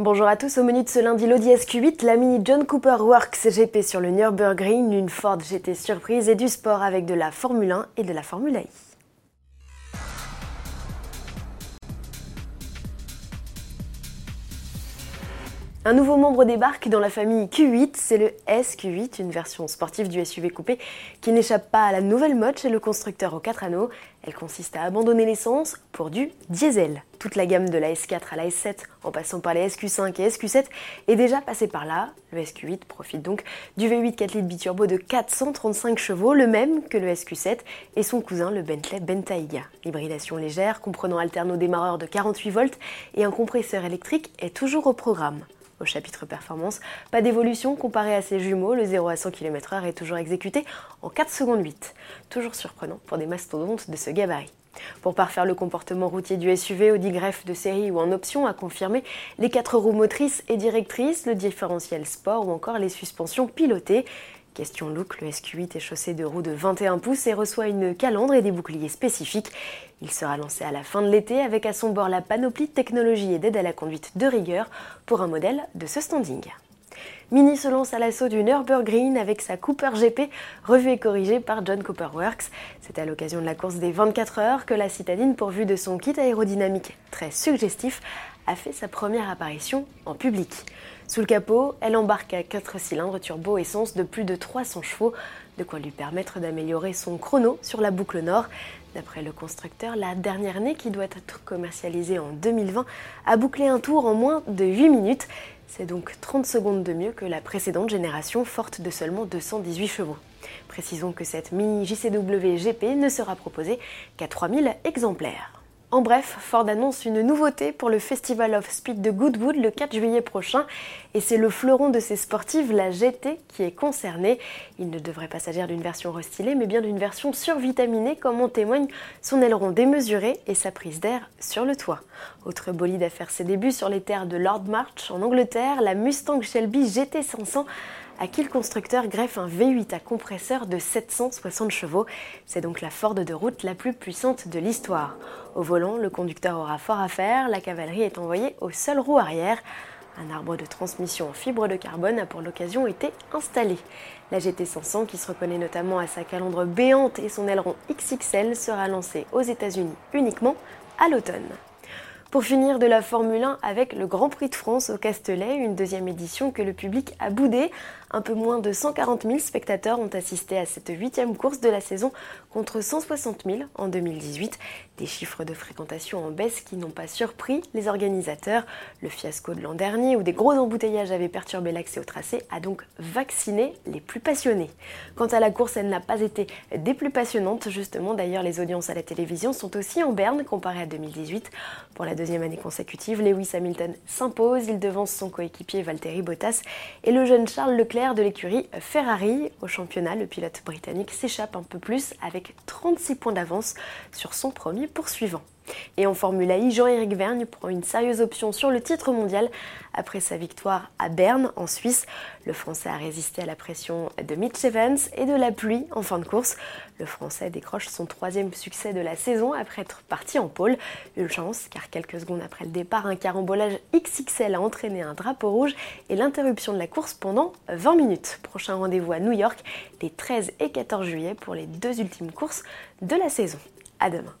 Bonjour à tous, au menu de ce lundi l'Audi SQ8, la John Cooper Works GP sur le Nürburgring, une Ford GT surprise et du sport avec de la Formule 1 et de la Formule I. Un nouveau membre débarque dans la famille Q8, c'est le SQ8, une version sportive du SUV coupé qui n'échappe pas à la nouvelle mode chez le constructeur aux 4 anneaux. Elle consiste à abandonner l'essence pour du diesel. Toute la gamme de la S4 à la S7, en passant par les SQ5 et SQ7, est déjà passée par là. Le SQ8 profite donc du V8 4 litres biturbo de 435 chevaux, le même que le SQ7 et son cousin le Bentley Bentayga. L'hybridation légère, comprenant alterno démarreur de 48 volts et un compresseur électrique, est toujours au programme. Au chapitre performance, pas d'évolution comparé à ses jumeaux, le 0 à 100 km/h est toujours exécuté en 4 secondes 8. Toujours surprenant pour des mastodontes de ce gabarit. Pour parfaire le comportement routier du SUV, Audi greffe de série ou en option a confirmé les 4 roues motrices et directrices, le différentiel sport ou encore les suspensions pilotées. Question look, le SQ8 est chaussé de roues de 21 pouces et reçoit une calandre et des boucliers spécifiques. Il sera lancé à la fin de l'été avec à son bord la panoplie de technologie et d'aide à la conduite de rigueur pour un modèle de ce standing. Mini se lance à l'assaut du Nürburgring avec sa Cooper GP revue et corrigée par John Cooper Works. C'est à l'occasion de la course des 24 heures que la citadine, pourvue de son kit aérodynamique très suggestif, a fait sa première apparition en public. Sous le capot, elle embarque à 4 cylindres turbo essence de plus de 300 chevaux, de quoi lui permettre d'améliorer son chrono sur la boucle nord. D'après le constructeur, la dernière née, qui doit être commercialisée en 2020, a bouclé un tour en moins de 8 minutes. C'est donc 30 secondes de mieux que la précédente génération, forte de seulement 218 chevaux. Précisons que cette mini JCW GP ne sera proposée qu'à 3000 exemplaires. En bref, Ford annonce une nouveauté pour le Festival of Speed de Goodwood le 4 juillet prochain et c'est le fleuron de ses sportives, la GT, qui est concerné. Il ne devrait pas s'agir d'une version restylée mais bien d'une version survitaminée comme en témoigne son aileron démesuré et sa prise d'air sur le toit. Autre bolide à faire ses débuts sur les terres de Lord March en Angleterre, la Mustang Shelby GT 500 à qui le constructeur greffe un V8 à compresseur de 760 chevaux. C'est donc la Ford de route la plus puissante de l'histoire. Au volant, le conducteur aura fort à faire, la cavalerie est envoyée au seul roue arrière. Un arbre de transmission en fibre de carbone a pour l'occasion été installé. La GT500, qui se reconnaît notamment à sa calandre béante et son aileron XXL, sera lancée aux États-Unis uniquement à l'automne. Pour finir de la Formule 1 avec le Grand Prix de France au Castellet, une deuxième édition que le public a boudé. Un peu moins de 140 000 spectateurs ont assisté à cette huitième course de la saison contre 160 000 en 2018. Des chiffres de fréquentation en baisse qui n'ont pas surpris les organisateurs. Le fiasco de l'an dernier où des gros embouteillages avaient perturbé l'accès au tracé a donc vacciné les plus passionnés. Quant à la course, elle n'a pas été des plus passionnantes. Justement, d'ailleurs, les audiences à la télévision sont aussi en berne comparées à 2018. Pour la deuxième année consécutive, Lewis Hamilton s'impose, il devance son coéquipier Valtteri Bottas et le jeune Charles Leclerc de l'écurie Ferrari. Au championnat, le pilote britannique s'échappe un peu plus avec 36 points d'avance sur son premier poursuivant. Et en Formule I, Jean-Éric Vergne prend une sérieuse option sur le titre mondial après sa victoire à Berne, en Suisse. Le Français a résisté à la pression de Mitch Evans et de la pluie en fin de course. Le Français décroche son troisième succès de la saison après être parti en pôle. Une chance, car quelques secondes après le départ, un carambolage XXL a entraîné un drapeau rouge et l'interruption de la course pendant 20 minutes. Prochain rendez-vous à New York les 13 et 14 juillet pour les deux ultimes courses de la saison. À demain.